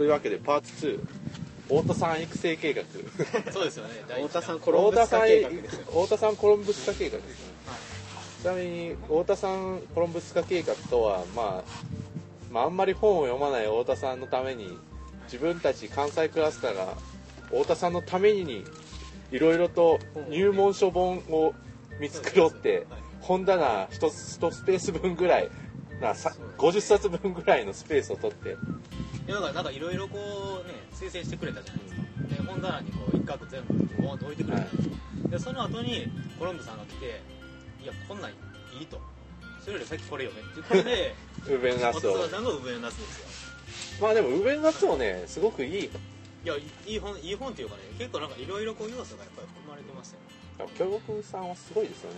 というわけでパーツ2太田さん育成計画。そうですよね。太田さん弾コロンブス化計画太ですよ太田さんコロンブス化計画です。ねちなみに太田さんコロンブス化計画とは、まあ、まああんまり本を読まない太田さんのために自分たち関西クラスターが太田さんのためにいろいろと入門書本を見繕って本棚 1, 1スペース分ぐらいなさ50冊分ぐらいのスペースを取っていやだからなんかいろいろこうね推薦してくれたじゃないですか。で本棚にこう一角全部ボーンと置いてくれたじゃない。でその後にコロンブさんが来て「いやこんなんいい」と「それより先これよね」って。言ってウーベンナスをさんがウベンナスですよ。まあでもウーベンナスもねすごくいい。いやいいい本いい本っていうかね結構なんかいろいろこう要素がやっぱり含まれてますよ。ね京極さんはすごいですよね。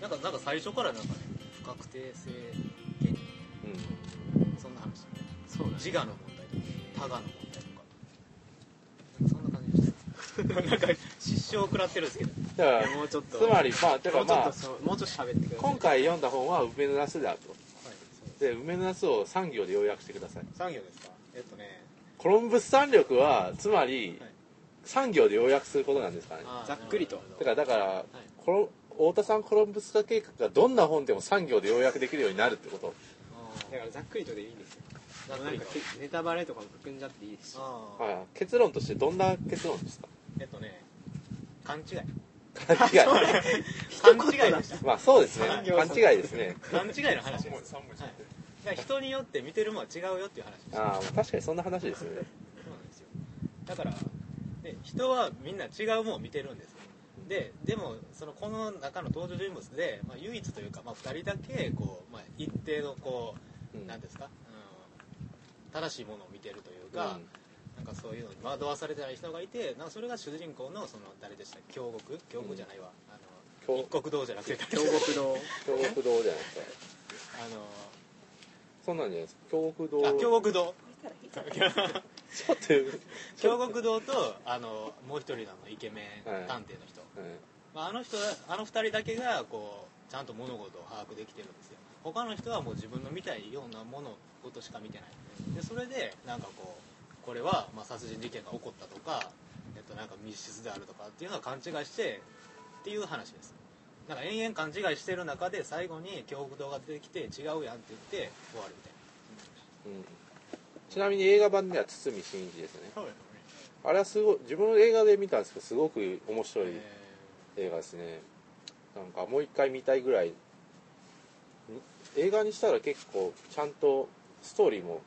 なんかなんか最初からなんかね不確定性原理うん、そう自我の問題とか他我の問題とかそんな感じでした。なんか失笑を食らってるんですけど。だからもうちょっと。つまりまあだからまあもうちょっとそうもうちょっと喋ってください。今回読んだ本は梅のナスであると。はいで梅のナスを3行で要約してください。産業ですか？えっとね。コロンブス三力はつまりはい3行で要約することなんですかね。ざっくりと。だからだから、はい。コロ太田さんコロンブス化計画がどんな本でも3行で要約できるようになるってこと。だからざっくりとでいいんですよなんかけネタバレとかも含んじゃっていいですしあ結論としてどんな結論ですか？えっとね勘違い。勘違い。勘違いでした。まあそうですね。勘違いですね。勘違いの話です。はい。人によって見てるものは違うよっていう話ですああ確かにそんな話ですよね。そうなんですよ。だからで人はみんな違うものを見てるんですよ。ででもそのこの中の登場人物で、まあ、唯一というか、まあ、2人だけこう、まあ、一定のこう、うん。なんですか、うん、正しいものを見てるというか、うん。なんかそういうのに惑わされてない人がいてなんかそれが主人公のその誰でしたっけ？京極？京極じゃないわ、あの京一国道じゃなくて。京極堂 京極堂じゃないですか。あのそんなんじゃないです。か京極堂あ京極堂ちょっと 京極堂とあのもう一人のイケメンはい。探偵の人、はい。まあ、あの人あの二人だけがこうちゃんと物事を把握できてるんですよ。他の人はもう自分の見たいようなものことしか見てない。でそれでなんかこうこれはまあ殺人事件が起こったとか、えっと、なんか密室であるとかっていうのは勘違いしてっていう話です。なんか延々勘違いしてる中で最後に京極堂が出てきて違うやんって言って終わるみたいうん。ちなみに映画版では堤真一ですね。なあれはすごい自分の映画で見たんですけどすごく面白いえ映画ですね。なんかもう一回見たいぐらい。ん映画にしたら結構ちゃんとストーリーも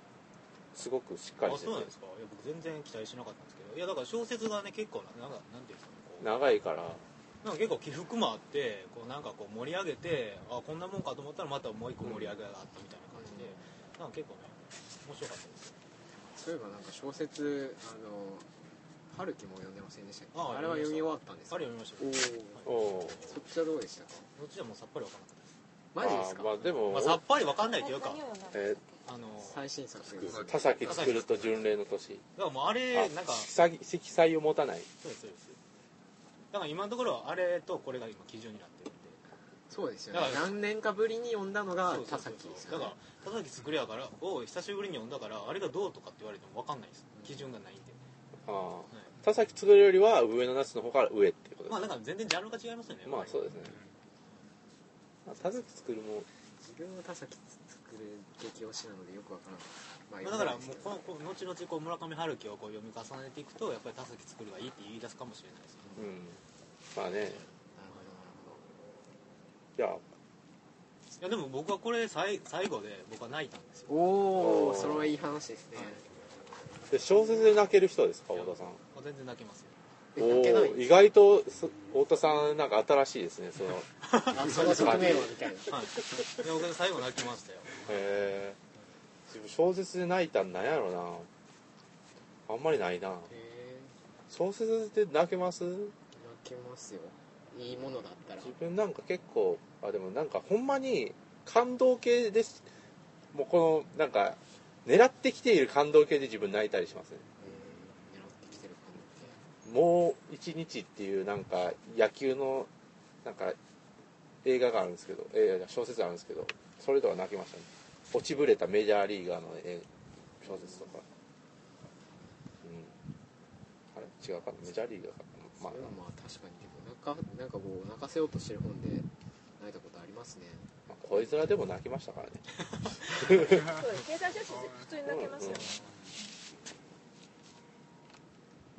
すごくしっかーありしてて。そうなんですか？いや僕全然期待しなかったんですけど。いやだから小説がね結構ななんかなんていうんですかねこう。長いから。なんか結構起伏もあってこうなんかこう盛り上げてあこんなもんかと思ったらまたもう一個盛り上げがあったみたいな感じで、なんか結構ね面白かったです。そういえばなんか小説あの春樹も読んでませんでしたあああれは読み終わったんですあか？れ読みました。よおおおおそっちはどうでしたか？どっちでもさっぱり分からなかったです。マジですか？あーまあでも、まあ、さっぱり分かんないというか。えあの最新作です。田崎作ると巡礼の年。だからもうあれあなんか色彩を持たない。そうですそうです。だから今のところはあれとこれが今基準になってるんで。そうですよね。だから何年かぶりに読んだのが田そうそうそう。崎ですだからよね田崎作りやからを久しぶりに読んだからあれがどうとかって言われても分かんないです。基準がないんで、ああ。はい。田崎作るよりは上の夏の方から上っていうことです、まあだから全然ジャンルが違いますよねまあそうですね。まあ田崎作るも。自分は田崎作る激推しなのでよくわからない、まあ、だからもう読このこの後々こう村上春樹をこう読み重ねていくとやっぱり田崎作るがいいって言い出すかもしれないですようん。まあね。んないですいや。いやでも僕はこれ最最後で僕は泣いたんですよ。なるほどおおそれはいい話ですね、で小説で泣ける人ですか太田さん。まあ全然泣けますよえお泣けない。ー意外とそ太田さんなんか新しいですねその。その側面はみたいなはいで僕最後泣きましたよ。え自分小説で泣いたんなんやろな。あんまりないな。へ小説で泣けます？え泣けますよ。いいものだったら。自分なんか結構あでもなんかほんまに感動系です。もうこのなんか狙ってきている感動系で自分泣いたりしますねうん狙ってきてる感じもう一日っていうなんか野球のなんか映画があるんですけど、えー小説があるんですけどそれとは泣きましたね。落ちぶれたメジャーリーガーのえー小説とか。違うかな？メジャーリーガーかな？まそれはまあ確かに。でもなんかなんかこう泣かせようとしてる本で泣いたことありますね。あ、まあ、恋面でも泣きましたからね。そうです。経済写真普通に泣けますよね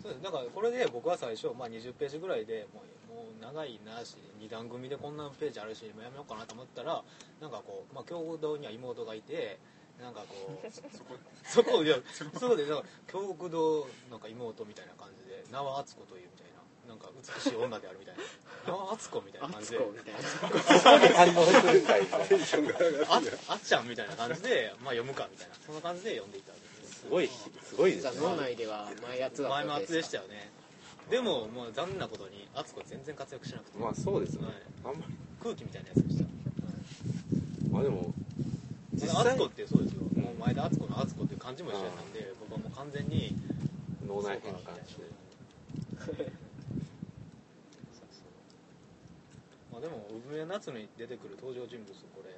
そうですだからこれで僕は最初、まあ、20ページぐらいでもうもう長いなし2段組でこんなページあるしもうやめようかなと思ったらなんかこう、まあ、共同には妹がいてなんかこう そこいやそうでなんか京極堂なんか妹みたいな感じで名は敦子というみたいななんか美しい女であるみたいな。名は敦子みたいなあ感じで。つこみたいな。反応するかいみたいなテンションが上があっちゃんみたいな感じで、まあ、読むかみたいなそんな感じで読んでいったすすごいすごいですね。脳内では前やつだった前も厚でしたよよね。でももう残念なことに敦子全然活躍しなくて、まあそうですね。はい。あんまり。空気みたいなやつでした、まあでも実実際敦子ってそうですよ、もう前田敦子の敦子っていう漢字も一緒やったんで僕はもう完全に脳内変そうかみたいな換してまあでも産め夏に出てくる登場人物これ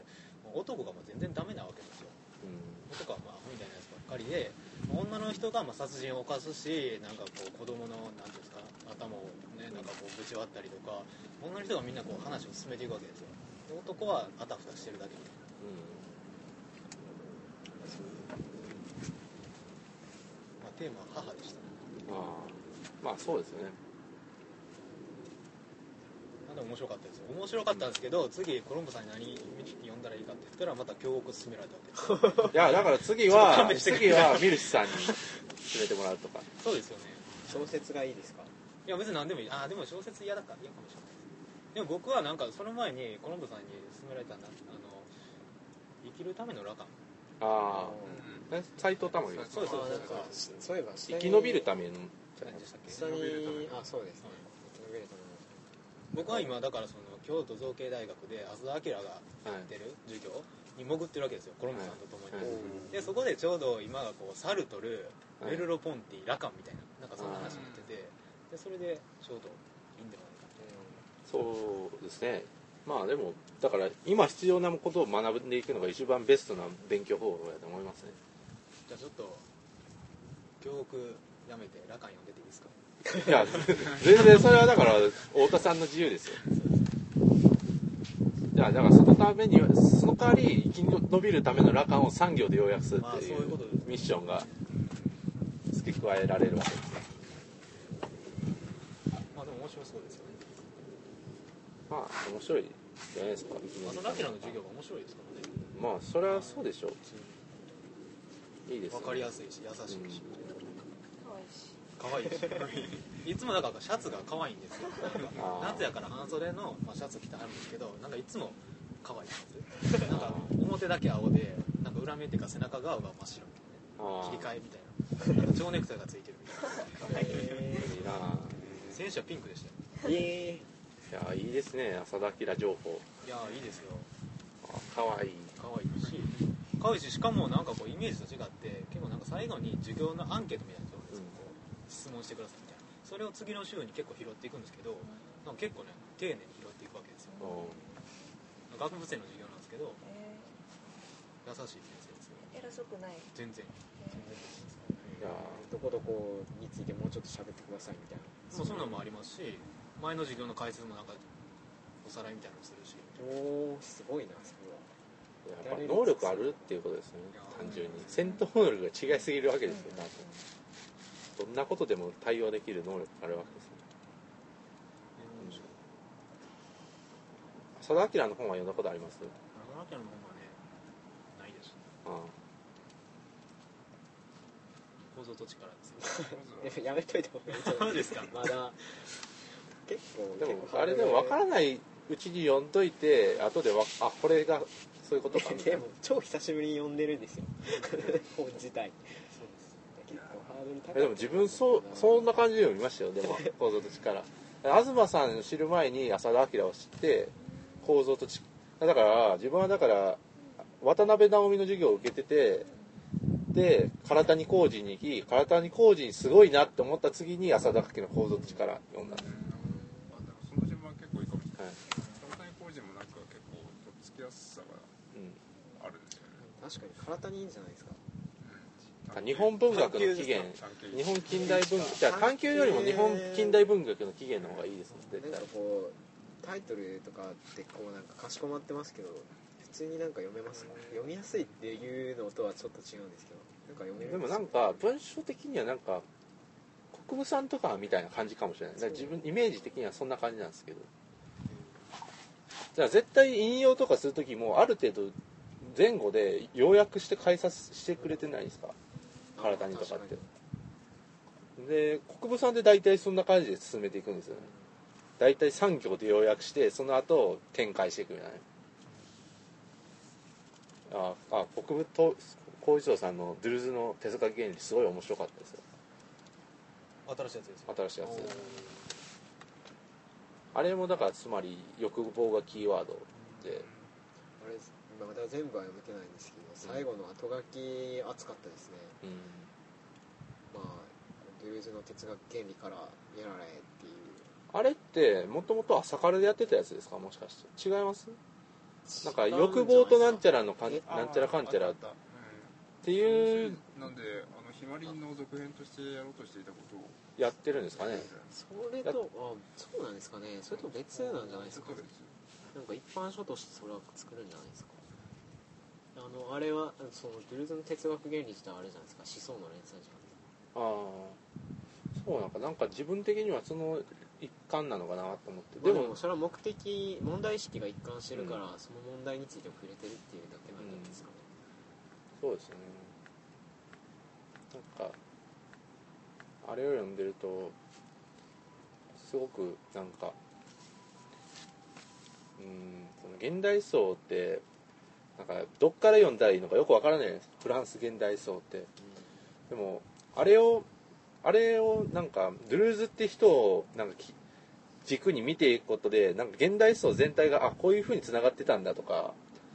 男がまあ全然ダメなわけですよ。う男はまあアホみたいなやつかりで女の人がまあ殺人を犯すしなんかこう子供のなんていうんですか頭をねなんかこうぶち割ったりとか女の人がみんなこう話を進めていくわけですよ。で男はあたふたしてるだけ。みたいなまあ、テーマは母でした。ねん、ああ。まあそうですよね面白かったですよ。面白かったんですけど次コロンボさんに何読んだらいいかって言ったらまた京極勧められたわけです。いやだから次は 次はミルシさんに連れてもらうとか。そうですよね。小説がいいですか？いや別に何でもいい。ああでも小説嫌だから嫌かもしれないですでも僕はなんかその前にコロンボさんに勧められたんだ。あの生きるためのラカンああえ斎藤珠美そうですそうですあなんかそういえば生き延びるための何でしたっけ下にあそうですね生き延びるための僕は今だからその京都造形大学で浅田明がやってる授業に潜ってるわけですよコロンボさんと共に、はい。でそこでちょうど今がこうサルトルはい。メルロポンティラカンみたいななんかそんな話になっててでそれでちょうどいいんではないかそうですね。まあでもだから今必要なことを学んでいくのが一番ベストな勉強方法だと思いますね。じゃあちょっと教育やめてラカン読んでていいですか？いや全然それはだから太田さんの自由ですよ。いやだからそのためにはその代わり生き延びるための羅漢を産業で要約するまあっていそうミッションが付け加えられるわけですね。まあでも面白そうですよね。まあ面白いじゃないですかあのラキラの授業が面白いですからね。まあそれはそうでしょう。いいですよ。分かりやすいし優しいし、可愛いし可愛いし。いつもなんかシャツが可愛いんですよ。夏やから半袖の、まあ、シャツ着てあるんですけどなんかいつも可愛いシャツなんか表だけ青でなんか裏面っていうか背中側が真っ白みたいな。あ切り替えみたいな。なんか蝶ネクタイがついてるみたいな。えいいな。選手はピンクでしたよ。えいやいいですね浅田明情報。いやーいいですよ。あかわいい。可愛いし。可愛いししかもなんかこうイメージと違って結構なんか最後に授業のアンケートみたいな質問してくださいみたいな。それを次の週に結構拾っていくんですけどなんか結構ね丁寧に拾っていくわけですよ。う。ん学部生の授業なんですけどえ優しい先生ですよ。ー偉そくない。全然。全然いやどこどこについてもうちょっと喋ってくださいみたいな。もうそんなんもありますし前の授業の解説もなんかおさらいみたいなのもするし。おおすごいなそれは。やっぱ能力あるっていうことですね単純に。戦闘能力が違いすぎるわけですよ多分どんなことでも対応できる能力があるわけですね。浅田明の本は読ん。だことあります長野県の本はねないです。あ構造と力ですよ やめといた方がいいと思そうですか。まだ。結構あでもあれでも分からないうちに読んどいて後でわあこれがそういうことかみたいな。でも超久しぶりに読んでるんですよ。本自体でも自分そうそんな感じで読みましたよ。でも 構造と力。東さんを知る前に浅田明を知って構造と力だから自分はだから渡辺直美の授業を受けててで唐谷浩二に行き唐谷浩二すごいなって思った次に浅田明の構造と力読んだ、あでもその順番結構いいかもしれない。はい。大谷浩二もなんか結構とっつきやすさがうん、あるんですよね。確かに体にいいんじゃないですか。な日本文学の起源。日本近代文学。じゃあ探究よりも日本近代文学の起源の方がいいですね絶対。かこうタイトルとかってこうなんかかしこまってますけど普通になんか読めますか？読みやすいっていうのとはちょっと違うんですけどなんか読めるでもなんか文章的にはなんか国分さんとかみたいな感じかもしれない。自分イメージ的にはそんな感じなんですけど。じゃあ絶対引用とかする時もある程度前後で要約して解説してくれてないですか？体にとかって。で国分さんって大体そんな感じで進めていくんですよね。大体3行で要約してその後展開していくみたいな。ああ国分と浩一郎さんのドゥルーズの手塚原理すごい面白かったですよ。新しいやつですよ。新しいやつあれもだからつまり欲望がキーワードで。あれまだ全部は読めてないんですけど最後の後書き熱かったですね。うん。まあドゥルーズの哲学原理からやられっていう。あれってもともと朝からでやってたやつですか？もしかして。違います？なんか欲望となんちゃらのかんえ？なんちゃらかんちゃら。っていううんなんであのひまりんの続編としてやろうとしていたことを。やってるんですかね。それとあそうなんですかね。それと別なんじゃないですか？なんか一般書としてそれは作るんじゃないですか？あのあれはそのドゥルーズの哲学原理自体あれじゃないですか。思想の連載じゃんああそうなんかなんか自分的にはその一環なのかなと思って。ででももそれは目的問題意識が一貫してるから、その問題について触れてるっていうだけなんじゃないですかね、そうですね。なんかあれを読んでるとすごくなんかうんその現代層ってなんかどっから読んだらいいのかよくわからないですフランス現代層って。でもあれをあれをなんかドゥルーズって人をなんかき軸に見ていくことでなんか現代層全体があこういう風につながってたんだとか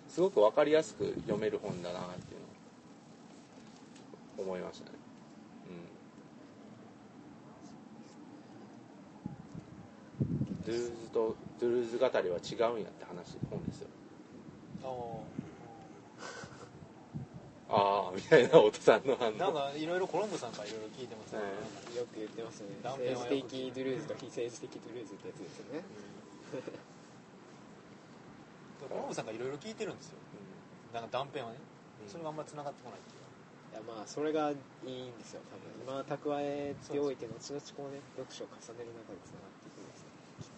すごく分かりやすく読める本だなっていうのを思いましたね。うん。ドゥルーズとドゥルーズ語りは違うんやって話本ですよ。ああみたいな太田さんの反応。なんかいろいろコロンブさんからいろいろ聞いてますね、えよく言ってますよね。断片的ドゥルーズと非政治的ドゥルーズってやつですよねコロンブさんがいろいろ聞いてるんですよ。なんか断片はね、うん。それがあんまり繋がってこないっていう。いやまあそれがいいんですよ。多分今蓄えておいて後々こうね読書を重ねる中でつながっていくんですよ。きっ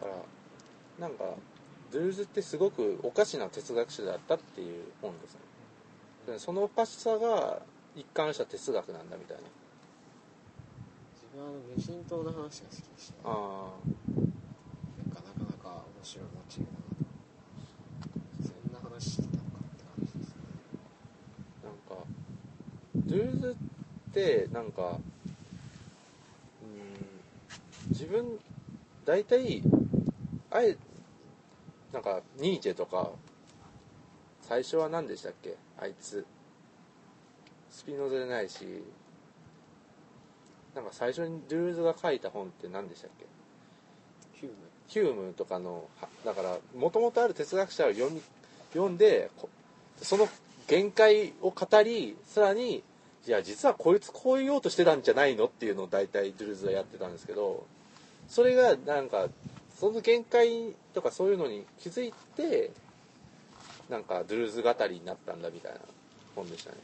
と。だからなんかドゥルーズってすごくおかしな哲学者だったっていう本ですね。でそのおかしさが一貫した哲学なんだみたいな。自分はあの無人島の話が好きでしたね。あなんかなかなか面白いモチーフだなと。そんな話してたのかって感じですね。あなんかドゥルーズってなんかうん自分大体あえなんかニーチェとか最初は何でしたっけ？あいつ。スピノザじゃないし。なんか最初にドゥルーズが書いた本って何でしたっけ？ヒューム。ヒュームとかのはだからもともとある哲学者を読み読んでこその限界を語りさらにいや実はこいつこう言おうとしてたんじゃないの？っていうのを大体ドゥルーズはやってたんですけどそれがなんかその限界とかそういうのに気づいてなんかドゥルーズ語りになったんだみたいな本でしたね。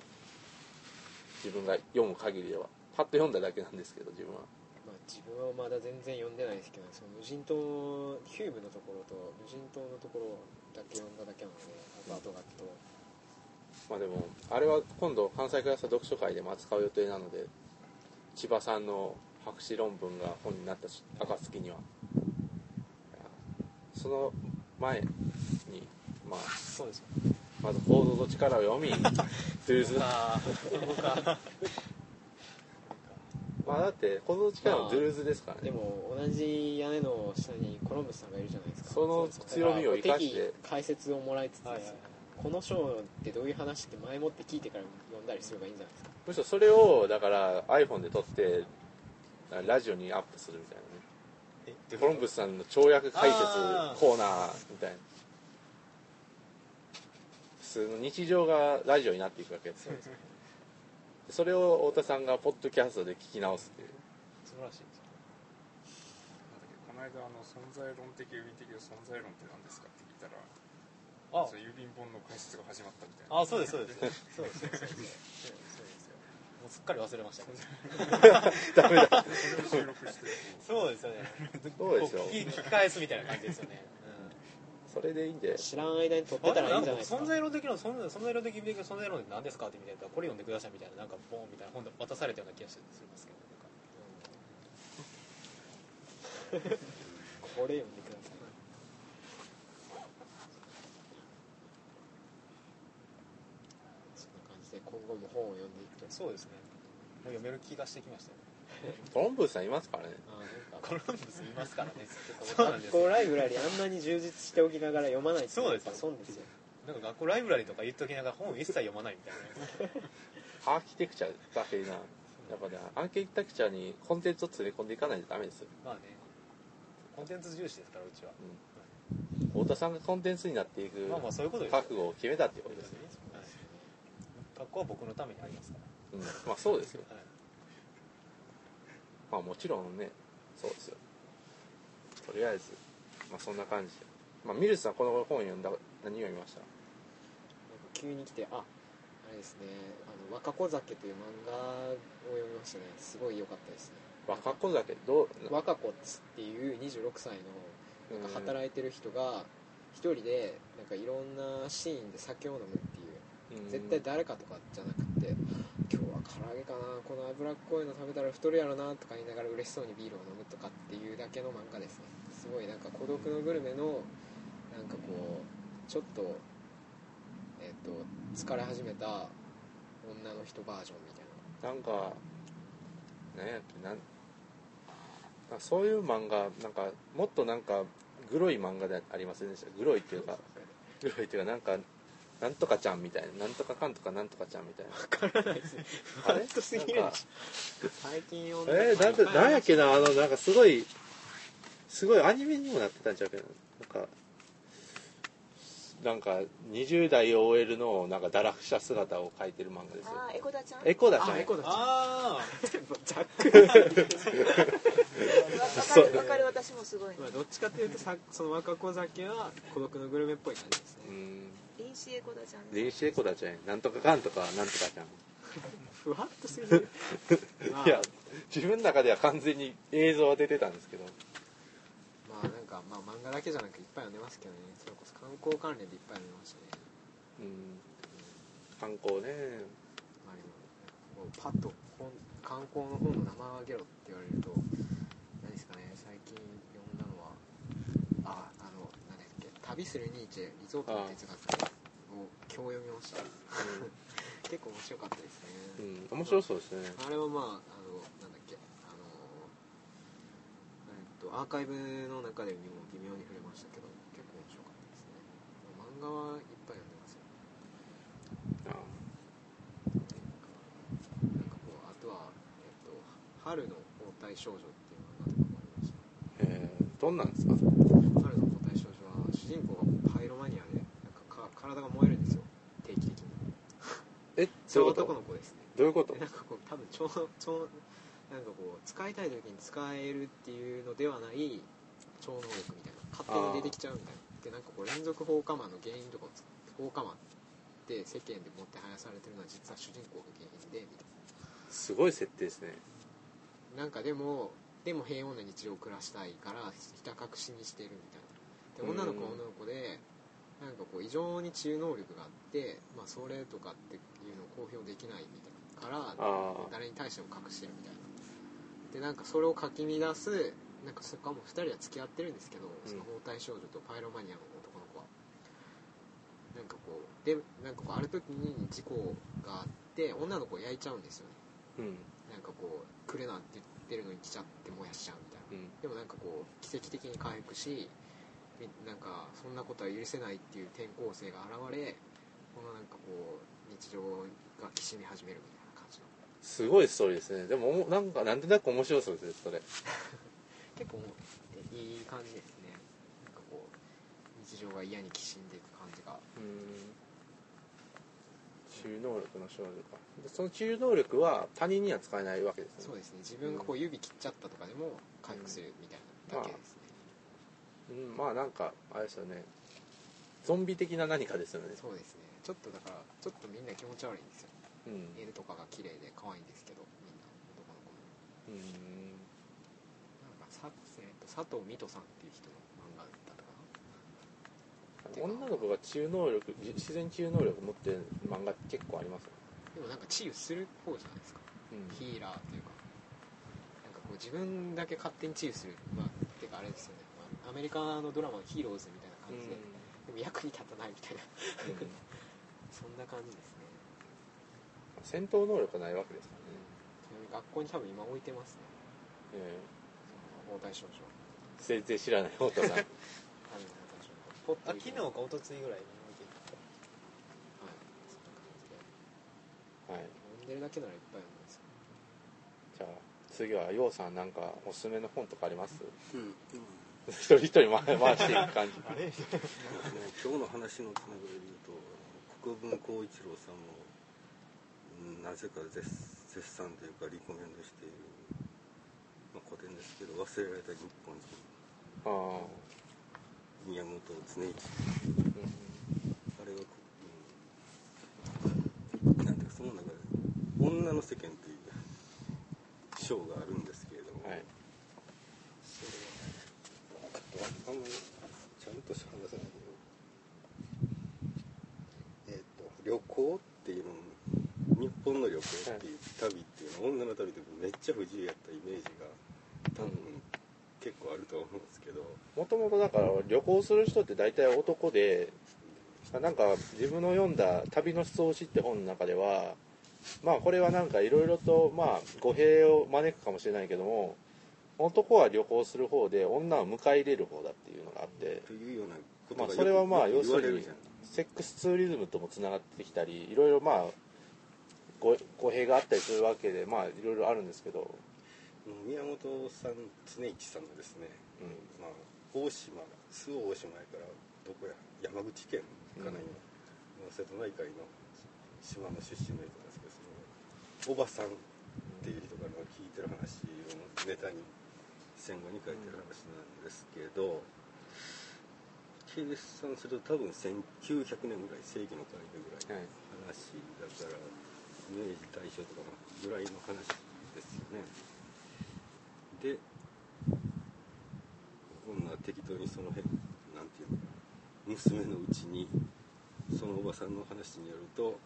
自分が読む限りでは。パッと読んだだけなんですけど自分は。まあ、自分はまだ全然読んでないですけどその無人島ヒュームのところと無人島のところだけ読んだだけなのであと後書きとまあでもあれは今度関西クラスター読書会でも扱う予定なので千葉さんの博士論文が本になったし暁にはその前にまあそうですよ。まず報道の力を読みドゥーズあまあだって報道の力もドゥルーズですからでねも同じ屋根の下にコロンブスさんがいるじゃないですか。その強みを生かして。解説をもらいつつはいこの章ってどういう話って前もって聞いてから読んだりすればいいんじゃないですか。むしろそれをだから iPhone で撮ってラジオにアップするみたいなね。えコロンブスさんの跳躍解説コーナーみたいな。通の日常がラジオになっていくわけです。よそれを太田さんがポッドキャストで聞き直すっていう。素晴らしい。ですなんだっけこの間あの存在論的海的存在論って何ですかって聞いたらあ。郵便本の解説が始まったみたいな。あそうです。そうです。そうです。そうですすっかり忘れましたけど。ダメだ。そうですよね。そうですよこ聞き聞き返すみたいな感じですよね、それでいいんで知らん間に撮っうん、てたらいいんじゃないですか。存在論的な存在存在論的的な存在論って何ですかって見てたらこれ読んでくださいみたいななんかボーンみたいな本で渡されたような気がしますけどなんか。これ読んでくださいそんな感じで今後も本を読んでいくとそうですね。もう読める気がしてきましたよコロンブスさんいますからね。コロンブスいますからね。学校ライブラリーあんなに充実しておきながら読まないってそうです損ですよ。なんか学校ライブラリーとか言っときながら本一切読まないみたいな。ね アーキテクチャだけなやっぱねアーキテクチャにコンテンツを詰め込んでいかないとダメですよ。まあね。コンテンツ重視ですからうちは。太田さんがコンテンツになっていくまあまあそういうことですよ。覚悟を決めたっていうことですね、はい学校は僕のためにありますかうん、まあそうですよ。ら、はい。まあもちろんねそうですよ。とりあえずまあそんな感じで。まあミルスさんこの本読んだ何読みました？急に来てああれですね。あの若子酒という漫画を読みましたね。すごい良かったですね。若子酒？どう？若子っつっていう26歳のなんか働いてる人が一人でなんかいろんなシーンで酒を飲むっ絶対誰かとかじゃなくて今日は唐揚げかなこの脂っこいの食べたら太るやろなとか言いながら嬉しそうにビールを飲むとかっていうだけの漫画ですね。すごいなんか孤独のグルメのなんかこうちょっとえっ、と疲れ始めた女の人バージョンみたいな。なんか何やっけなんそういう漫画なんかもっとなんかグロい漫画でありませんでした？グロいっていうかグロいっていうかなんかなんとかちゃんみたいななんとかかんとかなんとかちゃんみたいな。分からないですね。あれファットすぎる。なんか最近読んだえー、なんでなんやっけなあのなんかすごいすごいアニメにもなってたんちゃうけどなんかなんか20代 OL のなんか堕落した姿を描いてる漫画ですよ。あーエコダちゃん？エコだちゃん。あエコだあざっくわかるわかる私もすごい。まあどっちかというとさその若子酒は孤独のグルメっぽい感じですね。うん臨死エコダちゃん。電子エコだちゃん。なんとかかんとかなんとかちゃん。ふわっとすぎる。ま あいや自分の中では完全に映像は出てたんですけど。まあなんかまあ漫画だけじゃなくいっぱい読んでますけどね。それこそ観光関連でいっぱい読んでましたね。うん。観光ね。まあでもパッと本観光の本の名前を挙げろって言われると何ですかね最近読んだのはああの何だっけ旅するニーチェリゾートの哲学を今日読みました。結構面白かったですね、うん、うん、面白そうですね。あれはまああのなんだっけ。あのえっとアーカイブの中でも微妙に触れましたけど結構面白かったですね。漫画はいっぱい読んでますよ。あなんかこうあとは、えっと「春の包帯少女」っていう漫画とかもありました。えー、どんなんですか春の包帯少女は主人公がパイロマニアでなんかか体が燃えるんですよ。定期的に。え？どういうこと？男の子ですね。どういうこと？でなんかこう多分超超なんかこう使いたい時に使えるっていうのではない超能力みたいな勝手に出てきちゃうみたいなでなんかこう連続放火魔の原因とか放火魔って世間でもってはやされてるのは実は主人公が原因でみたいすごい設定ですね。ななんかでもでも平穏な日常を暮らしたいからひた隠しにしてるみたいな。で女の子は女の子でなんかこう異常に治癒能力があって、まあ、それとかっていうのを公表できないみたいなから誰に対しても隠してるみたいな。でなんかそれをかき乱すなんかそこはもう2人は付き合ってるんですけど、その包帯少女とパイロマニアの男の子は。なんかこうでなんかこうある時に事故があって女の子を焼いちゃうんですよね。うん。なんかこうくれなって言ってるのに来ちゃって燃やしちゃうみたいな。うん。でもなんかこう奇跡的に回復しみなんかそんなことは許せないっていう転校生が現れこのなんかこう日常がきしみ始めるみたいな感じの。すごいストーリーですね。でもなんかなんとなく面白そうですそれ。結構い。い感じですね。なんかこう日常が嫌にきしんでいく感じが。うん。治癒能力の少女か。でその治癒能力は他人には使えないわけですね。そうですね。自分がこう指切っちゃったとかでも回復するみたいなだけですね、うんまあなんかあれですよね。ゾンビ的な何かですよね。そうですね。ちょっとだからちょっとみんな気持ち悪いんですよ。うん。絵とかが綺麗で可愛いんですけどみんな。男の子も。うん。なんかさ、えー、と佐藤美斗さんっていう人の漫画だったか。女の子が治癒能力自然治癒能力を持ってる漫画結構ありますよ、なでもなんか治癒する方じゃないですか。うん。ヒーラーというか。なんかこう自分だけ勝手に治癒する。まあてかあれですよね、まあアメリカのドラマのヒーローズみたいな感じで、でも役に立たないみたいな。うん。そんな感じですね。戦闘能力がないわけですからね、ちなみに学校に多分今置いてますね。えその応対少女ー全然知らない太田さんあ少女ポッとあ昨日か一昨日ぐらいにはいそんな感じではい。読んでるだけならいっぱい読んでますよ。じゃあ次はようさんなんかおすすめの本とかあります？うん、一人一人回していく感じ。あれ今日の話のつながりで言うと国分光一郎さんもなぜか絶絶賛というかリコメンドしている、まあ、古典ですけど「忘れられた日本人。あ、」宮本常一うんあれは、うん、なんていうかその中で「女の世間」という章があるんですけれども、はいそれはあんまりちゃんと話せないけどえっ、と旅行っていうの日本の旅行っていう旅っていうのは女の旅ってめっちゃ不自由やったイメージが多分結構あると思うんですけど。もともとだから旅行する人って大体男でなんか自分の読んだ「旅の思想史」って本の中ではまあこれはなんかいろいろとまあ語弊を招くかもしれないけども男は旅行する方で女は迎え入れる方だっていうのがあってまあがそれはまあ要するにセックスツーリズムともつながってきたりいろいろまあ語語弊があったりするわけでまあいろいろあるんですけど、宮本さん常一さんのですね、うん。まあ、大島周防大島やからどこや山口県かな、うん今瀬戸内海の島の出身の人なんですけどそのおばさんっていう人からの聞いてる話をネタに戦後に書いてる話なんですけど、計算すると多分1900年ぐらい世紀の変わりぐらいの話だから、明治大正とかのぐらいの話ですよね。で女は適当にその辺なんていうのかな。娘のうちにそのおばさんの話によると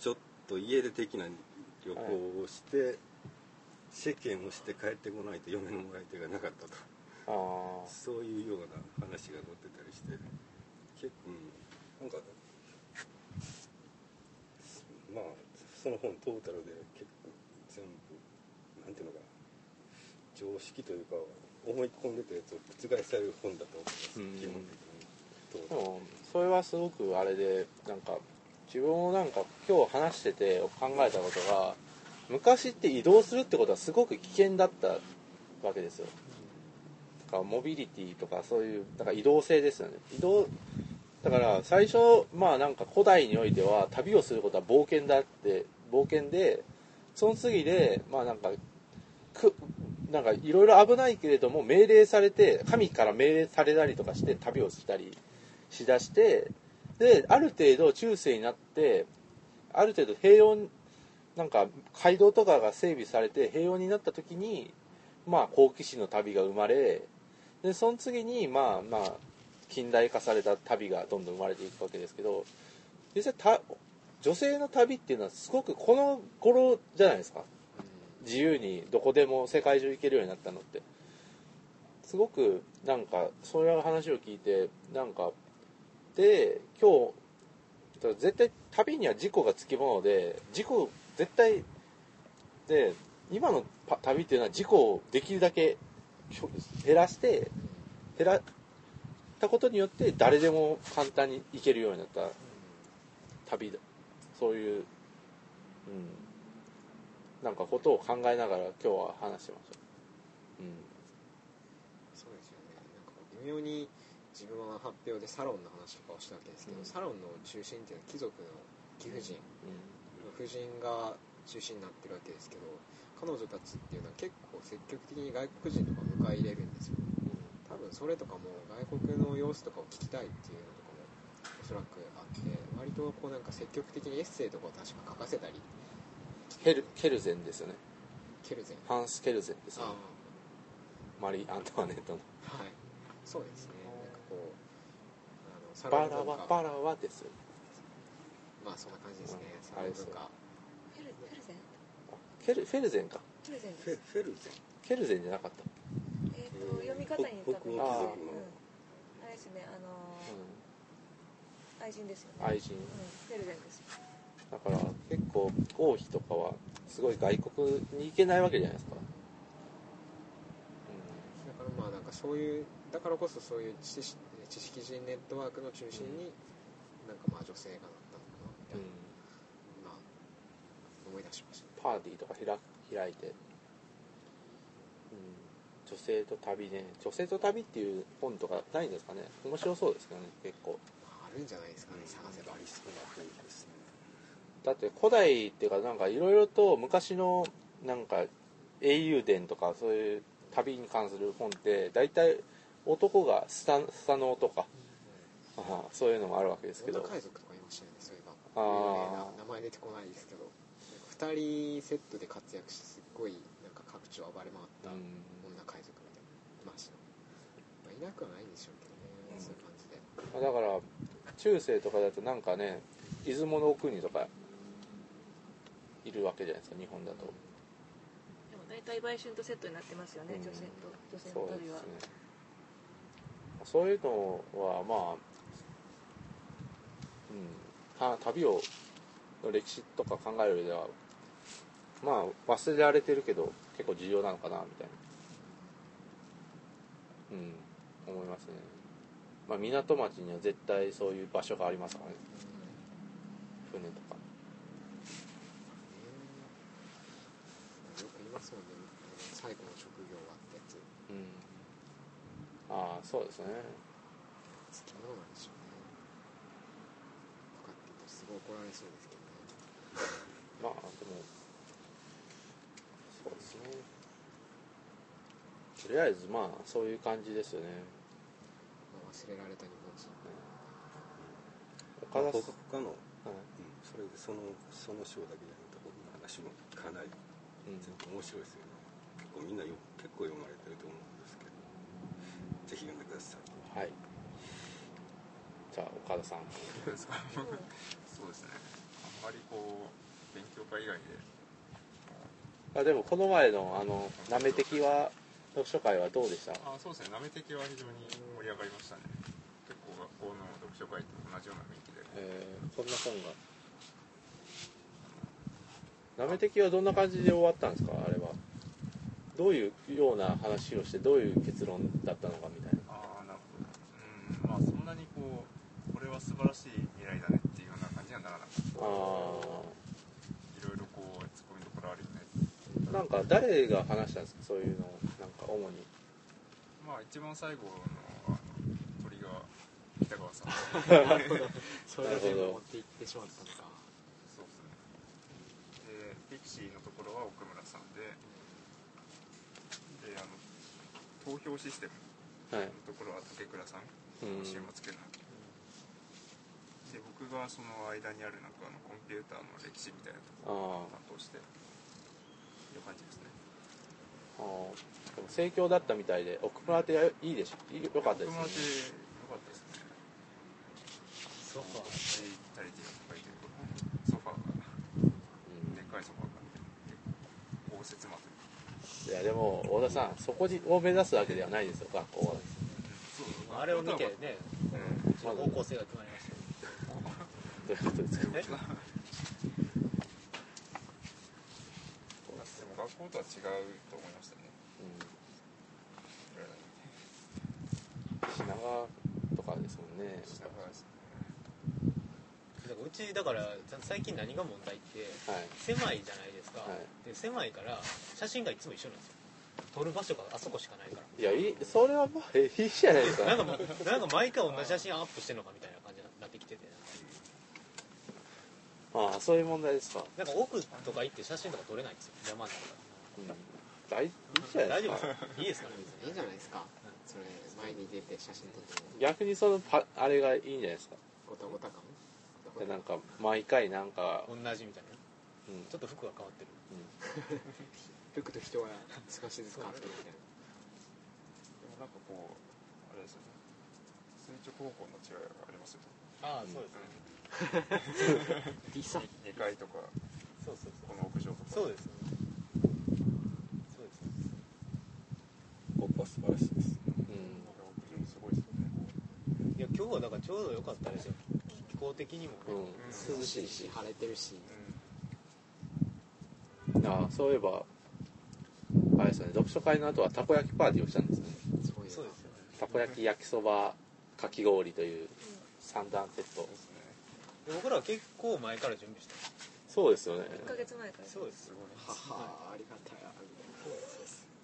ちょっと家出的な旅行をして、世間をして帰ってこないと嫁のお相手がなかったと。そういうような話が載ってたりして結構、うん、なんかまあその本トータルで結構全部なんていうのかな常識というか思い込んでたやつを覆される本だと思います、基本的にでもそれはすごくあれでなんか自分もなんか今日話してて考えたことが昔って移動するってことはすごく危険だったわけですよ。だからモビリティとかそういうだから移動性ですよね移動だから最初まあなんか古代においては旅をすることは冒険だって冒険でその次でまあなんかくなんかいろいろ危ないけれども命令されて神から命令されたりとかして旅をしたりしだしてである程度中世になってある程度平穏なんか街道とかが整備されて平穏になった時にまあ好奇心の旅が生まれでその次にまあまあ近代化された旅がどんどん生まれていくわけですけど実際た女性の旅っていうのはすごくこの頃じゃないですか。自由にどこでも世界中行けるようになったのって。すごくなんかそういう話を聞いてなんかで今日絶対旅には事故がつきもので事故絶対で今の旅っていうのは事故をできるだけ減らして減らったことによって誰でも簡単に行けるようになった旅だ。そういう、うん、なんかことを考えながら今日は話してました、う。ん。そうですよね。なんか微妙に自分は発表でサロンの話とかをしたわけですけど、うん。サロンの中心っていうのは貴族の貴貴婦人。う婦人が中心になってるわけですけど彼女たちっていうのは結構積極的に外国人とか迎え入れるんですよ。多分それとかも外国の様子とかを聞きたいっていうのとかもおそらくあって割とこうなんか積極的にエッセイとかを確か書かせたり。ケルケルゼンですよね。ケルゼン。ハンス・ケルゼンですよあねマリー・アントワネットの。あはい。そうですね。なんかこうあのサバラはバラはですよまあそんな感じですね。うん。サロン文化。フェルゼン？ケルフェルゼンか。フェルゼンフェルゼン。ケルゼンじゃなかった、えっ、と読み方に多分北北欧貴うん。族のあれですねあのうー愛人ですよね。ん、愛人。うん。フェルゼンですだから結構王妃とかはすごい外国に行けないわけじゃないですか、だからまあなんかそういうだからこそそういう知識知識人ネットワークの中心になんかまあ女性がなったのかなみたうん。いな、まあ思い出しました。ねパーティーとか開開いて、うん、女性と旅ね。女性と旅っていう本とかないんですかね。面白そうですけどね結構るんじゃないですかね探せば。ありそうな雰囲気ですねだって古代っていうかなんかいろいろと昔のなんか英雄伝とかそういう旅に関する本って大体男がスタスタノーとか、ああそういうのもあるわけですけど。女海賊とかいましたよねそういえば。名な名前出てこないですけど。なんか2人セットで活躍してすっごいなんか各地を暴れ回ったうん。女海賊みたいな。いましたよ、まあ、いなくはないんでしょうけどね、うん。そういう感じで。まあだから中世とかだとなんかね出雲の国とかいるわけじゃないですか日本だと。でも大体売春とセットになってますよね、うん。女性と女性そうでの旅はすね。そういうのはまあうん。た旅をの歴史とか考える上ではまあ忘れられてるけど結構重要なのかなみたいな。うん。思いますねまあ港町には絶対そういう場所がありますからね。船とか。よく言いますもんね。最後の職業はってやつ。うん。ああそうですね。好きなんでしょうね。とかって言うとすごい怒られそうですけどね。まあでもそうですね。とりあえずまあそういう感じですよね。まあ、忘れられた日本人。岡田さん、他の、はい。うん、それでそのその章だけじゃなくて僕の話もかなりうん。全部面白いですよね。結構みんなよ結構読まれてると思うんですけど。ぜひ読んでください。はい。じゃあ岡田さん。どうですかそうですね。あんまりこう勉強会以外で。あでもこの前のあのなめてきは読書会はどうでした？あそうですね。なめてきは非常に盛り上がりましたね。結構学校の読書会と同じような雰囲気で。えー、こんな本が。なめてきはどんな感じで終わったんですか？あれは。どういうような話をしてどういう結論だったのかみたいな。ああなるほど。うん。まあそんなにこうこれは素晴らしい未来だねっていうような感じにはならなかった。あいろいろこうツッコミどころあるよね。あなんか誰が話したんですか？そういうのをなんか主にまあ一番最後のあの鳥が北川さん。なるほどそれが全部持っていってしまったのか。そうですね。でピクシーのところは奥村さんでであの投票システムはい。のところは竹倉さんうん。週末けなで僕がその間にあるなんかあのコンピューターの歴史みたいなところをあ担当していう感じですね盛況だったみたいで奥村っていいでしょいいよかったです奥村ってね良かったですねソファーが。書いてるソファーが。でっかいソファーが。いうかいやでも小田さんそこを目指すわけではないですよ学校はそうあれを見てねうんうちの方向性が決まりましたよどういうことですかえでも学校とは違うと思いましたねうん品川とかですもんね。品川ですだからうちだから最近何が問題ってはい。狭いじゃないですか、はい。で狭いから写真がいつも一緒なんですよ。撮る場所があそこしかないから。いやいいそれはまあいいじゃないですか。なんかもうなんか毎回同じ写真アップしてるのかみたいな感じになってきてて。ああそういう問題ですか、なんか奥とか行って写真とか撮れないんですよ。邪魔になるか。うん、大いいじゃらないですか。大丈夫ですか？いいですかね？別に。いいじゃないですかそれ前に出て写真撮っても逆にそのパあれがいいんじゃないですか？ごたごた感でなんか毎回なんか、同じみたいな。うん。ちょっと服が変わってる。服と人は少しずつ変わってるみたいな。でもなんかこうあれですよね。垂直方向の違いがありますよね。ああそうですね。ディサイン2階とかそうそうこの屋上とか。そうそうですね。そうですここは素晴らしいですうんなんか屋上すごいですよねいや今日はだからちょうど良かったですよ。気候的にもね、うん、涼しいし晴れてるし。ああそういえばあれですね読書会の後はたこ焼きパーティーをしたんですね。そういうそうですよたこ焼き焼きそばかき氷という三段セット。で僕らは結構前から準備してそうですよね。1ヶ月前から。そうです。はは。ありがたや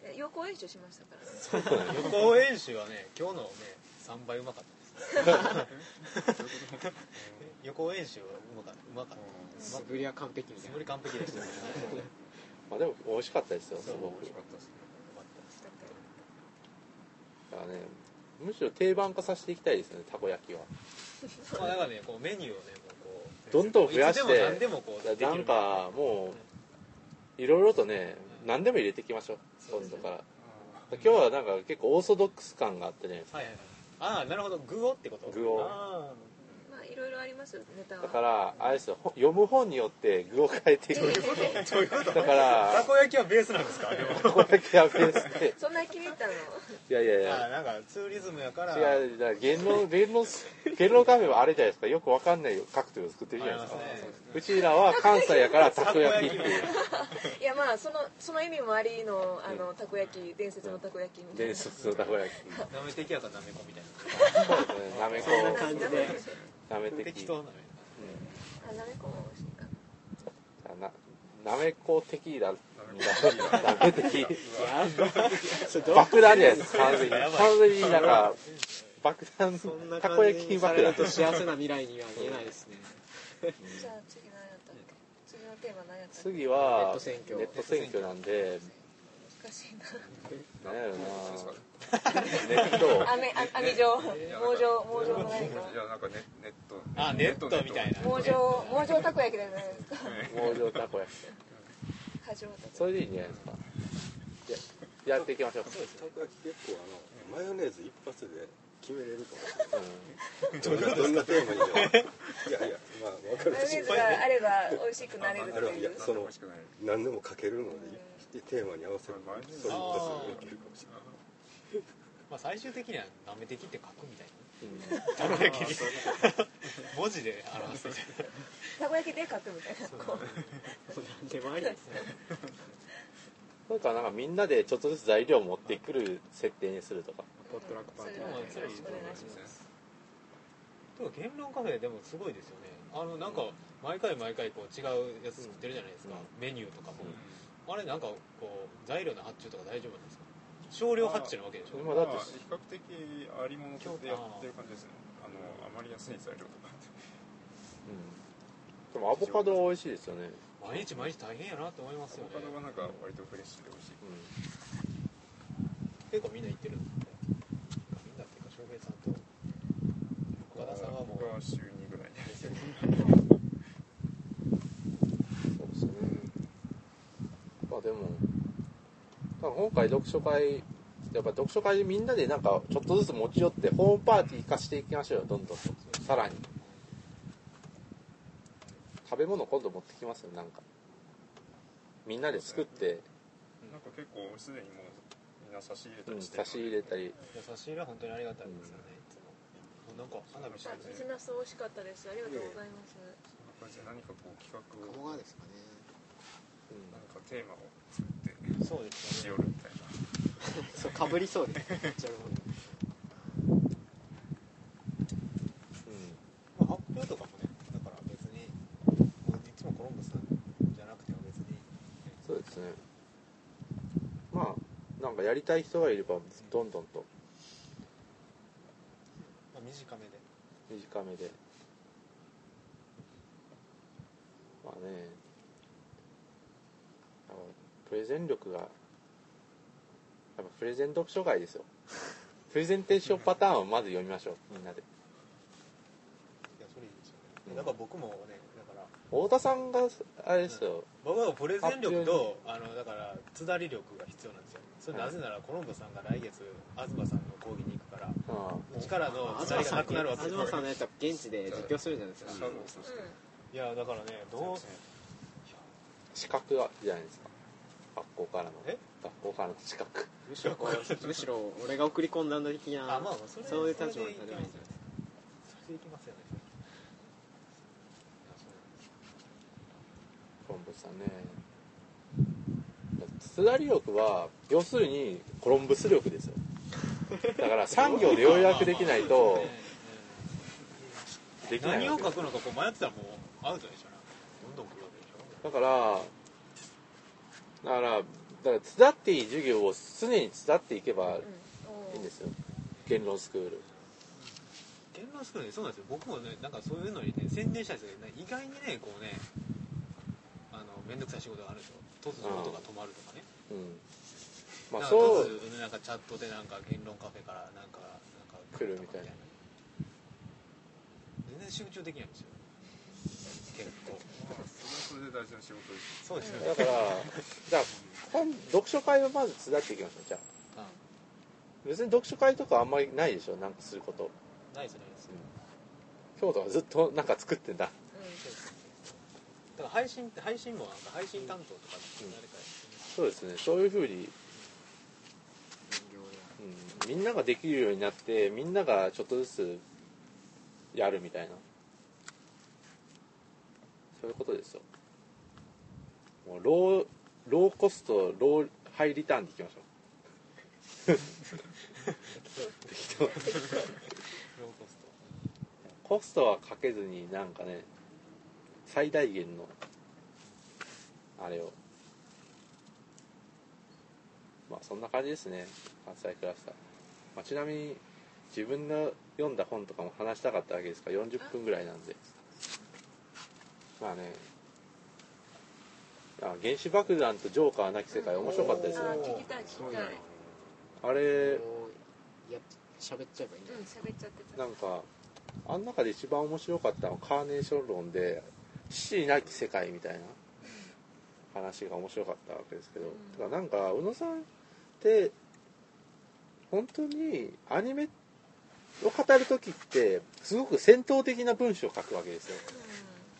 え予行演習しましたからね予行演習はね今日のね3倍うまかった 予行演習はうまかった。うまかった素振りは完璧みたいな。素振り完璧でしたねまあでも美味しかったですよすごく。美味しかったです。ねだからねむしろ定番化させていきたいですねたこ焼きは。まあだからねこうメニューをねもうこうどんどん増やしいつでも何てでもこうできるなんかもういろいろとね何でも入れていきましょう今度から。今日はなんか結構オーソドックス感があってねはいはいはいああなるほど。具をってこと？具を。あまあいろいろありますよネタは。だからあれですよほ読む本によって具を変えていくだかあ たらこ焼きはベースなんですか？たこ焼きはベースで。そんなに気に入ったの？いやいやいや。ああなんかツーリズムやから。違うだから芸能芸能芸能カフェはあれじゃないですか？よくわかんないカクテルを作ってるじゃないですか。ね。うちらは関西やからたこ焼きっていう。いやまあそのその意味もありのあのたこ焼き伝説のたこ焼きみたいな。伝説のたこ焼き。なめてきやからなめこみたいな。そうですねなめこそんな感じでなめてき。適当なめあなめこも美味しいかななめこテキ爆弾じゃないです。か完全に。完全になんか爆弾。そんなたこ感焼きにされる弾と幸せな未来には見えないですね。じゃあ次何やったっけ次のテーマ何やったっけ次はネット選挙。ネット選挙なんで難しい何やろな。ネットな網あ網状網状網状の何か。いやなあネットみたいな。網状網状たこ焼きじゃないですか。網状たこ焼き。過剰それでいいんじゃないですか。ややっていきましょう。たこ焼き結構あのマヨネーズ一発で決めれると思うどん。などんなテーマにいやいやまあ分かる。しマヨネーズがあれば美味しくなれるあれはいという。やその何でもかけるのでテーマに合わせるまあ最終的にはなめてきって書くみたいうんなたこ焼きに文字で表すみたいなたこ焼きで書くみたいな。こでもありですねそれからなんかみんなでちょっとずつ材料を持ってくる設定にするとか。ポットラックパーティーそれはよまあそれろしくお願いしますとか言論カフェでもすごいですよね。あのなんか毎回毎回こう違うやつ作ってるじゃないですか、メニューとかも、あれなんかこう材料の発注とか大丈夫なんですか？少量発注なわけでしょ。まあだってまあ比較的ありものでやってる感じですね。あの余りやすい材料とかうん。でもアボカドは美味しいですよね。毎日毎日大変やなと思いますよね。アボカドはなんか割とフレッシュで美味しい。うん。結構みんな行ってるみんなっていうか翔平さんと岡田さんはもう。僕は週2ぐらいでですよねそうですねまあでもまあ今回読書会やっぱ読書会でみんなでなんかちょっとずつ持ち寄ってホームパーティー化していきましょうよどんどんとさらに。食べ物今度持ってきますよなんか。みんなで作って、なんか結構すでにもうみんな差し入れたうんりしてる差し入れたり。差し入れは本当にありがたいですよね、いつも。なんか花火してある水なす美味しかったです。ありがとうございます。これで何かこう企画鴨を。川ですかねうん。なんかテーマを。作ってそうですしるみたいなそうかぶりそうですめっちゃううんまあ、発表とかもねだから別にもういつもコロンブスじゃなくても別にそうですねまあなんかやりたい人がいればどんどんとまあ、短めで。短めでレゼン力がやっぱプレゼン読書会ですよ。プレゼンテーションパターンをまず読みましょうみんなで。いやそれいいですよね。だから僕もねだから太田さんがあれですよ、僕はプレゼン力とあのだからつだり力が必要なんですよ。それなぜならコロンボさんが来月東さんの講義に行くからうんうちからのつだりが東さんなくなるわけです東さんのやつは現地で実況するじゃないですか。いやだからねどう資格がじゃないですか学校からのえ？学校からの資格むしろむしろ俺が送り込んだんだ的なあまあまあそれそういう立場にそればいいんじゃない？ですかそれでいきますよね。コロンブスさんね。つだり力は要するにコロンブス力ですよ。だから産業で要約できないと できない何を書くのかこう迷ってたらもうアウトでしょ。どんどん来るわけでしょ。だからだからだから伝っていい授業を常に伝っていけばいいんですよ。言論スクール。言論スクールねそうなんですよ。僕もねなんかそういうのにね宣伝したいですけどね意外にねこうねあの面倒くさい仕事があるんですよ突如音が止まるとかね。うん。まあなんかそう。突如なんかチャットでなんか言論カフェからなんかなんか来るみたいな。全然集中できないんですよ。結構それで大事な仕事です。そうですよね。だからじゃあ本読書会をまず伝っていきましょうじゃあ。あ別に読書会とかあんまりないでしょなんかすること。ないですないです。京都はずっとなんか作ってんだ。だから配信って配信もなんか配信担当とかって誰かやってそうですね。そういうふうに、うん、みんなができるようになってみんながちょっとずつやるみたいな。そういうことですよもうローローコストローハイリターンでいきましょう。適当ローコストコストはかけずになんかね最大限のあれを。まあそんな感じですね。関西クラスター、まあ、ちなみに自分の読んだ本とかも話したかったわけですから40分ぐらいなんで。まあねあ原子爆弾とジョーカーなき世界面白かったですよ。あ聞きたい聞きたい。あれもうや喋っちゃえばいいんじゃうんないですか喋っちゃってた。なんかあん中で一番面白かったのはカーネーション論で死になき世界みたいな話が面白かったわけですけど、うん。てかなんか宇野さんって本当にアニメを語る時ってすごく戦闘的な文章を書くわけですよ。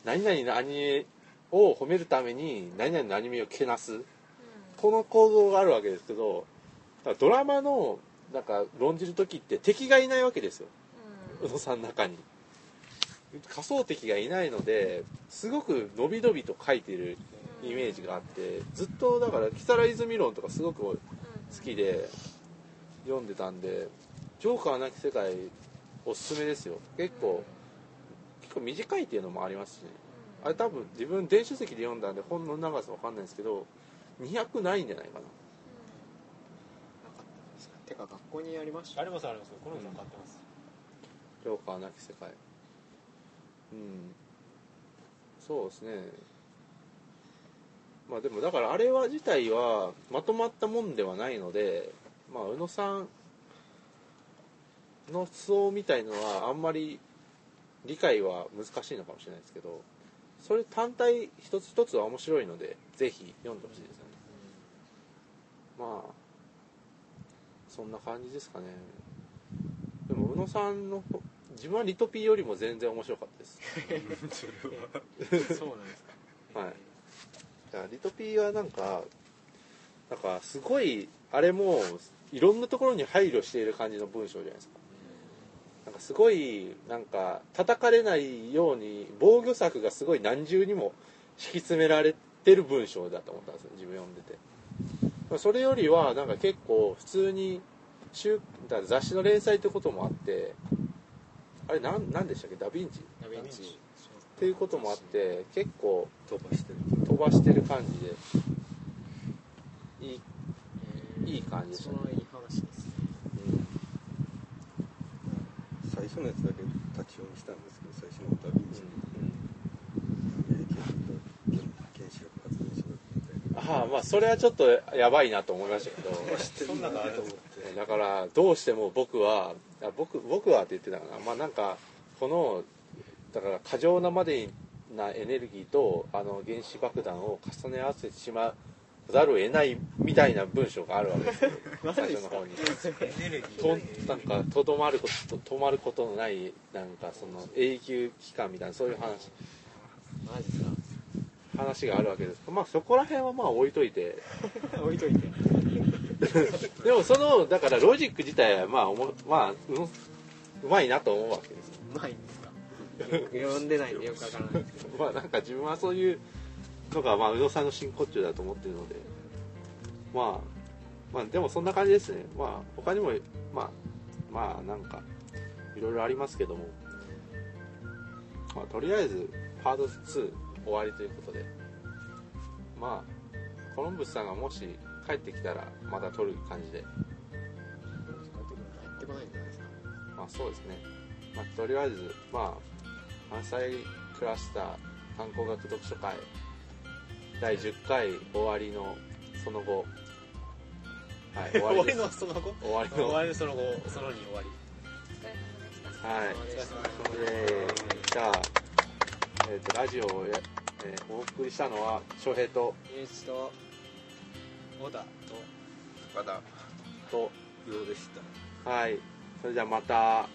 何々のアニメを褒めるために何々のアニメをけなす。この構造があるわけですけどドラマのなんか論じる時って敵がいないわけですよ。うん。宇野さんの中に。仮想敵がいないのですごく伸び伸びと書いてるイメージがあってずっとだから木更泉論とかすごく好きで読んでたんで「ジョーカーなき世界」おすすめですよ。結構結構短いっていうのもありますしあれ多分自分電子書籍で読んだんで本の長さわかんないんですけど200ないんじゃないかな。なかったですか。てか学校にありました。ありますあります。この人買ってます、ジョーカーなき世界。うん。そうですね。まあでもだからあれは自体はまとまったもんではないのでまあ宇野さんの思想みたいのはあんまり理解は難しいのかもしれないですけどそれ単体一つ一つは面白いのでぜひ読んでほしいですよね。まあそんな感じですかね。でも宇野さんの自分はリトピーよりも全然面白かったです。そうなん。ですかはい。だからリトピーはなんかなんかすごいあれもいろんなところに配慮している感じの文章じゃないですかなんかすごいなんか叩かれないように防御策がすごい何重にも敷き詰められてる文章だと思ったんですよ自分読んでて。それよりはなんか結構普通に週だ雑誌の連載ってこともあってあれなんなんでしたっけ？ダヴィンチ？っダヴィンチ。ていうこともあって結構飛ばしてる。飛ばしてる感じでいい、えーいい感じでしたねそれはいい話ですね最初のやつだけ立ち読みしたんですけど最初のダヴィンチの原子力発電所みたいなあまあそれはちょっとやばいなと思いましたけどそんなのあると思ってだからどうしても僕はあ僕僕はって言ってたかなまあなんかこのだから過剰なまでなエネルギーとあの原子爆弾を重ね合わせてしまうざるを得ないみたいな文章があるわけです。よ最初の方に。とーなんかとどまること止まることのないなんかその永久期間みたいなそういう話。マジですか。話があるわけです。まあそこら辺はまあ置いといて。置いといて。でもそのだからロジック自体はまあおもまあううまいなと思うわけです。ようまいんですか。読んでないんでよくわからないですけど。まあなんか自分はそういうのがまあ宇野さんの真骨頂だと思ってるので。まあまあでもそんな感じですね。まあ他にもまあまあなんかいろいろありますけども。まあとりあえずパート2終わりということで。まあコロンブスさんがもし帰ってきたらまた撮る感じで。帰ってこないんじゃないですか。まあそうですね、まあ、とりあえずまあ関西クラスター観光学読書会第10回終わりのその後。はい 終わりです。終わりのその後？終わりの。終わりのその後その2終わり。はい。お疲れ様でえーじゃあ、えー、とラジオをや、えーお送りしたのは翔平と。ゆういちと小田とまだとようでした。はい。それじゃあまた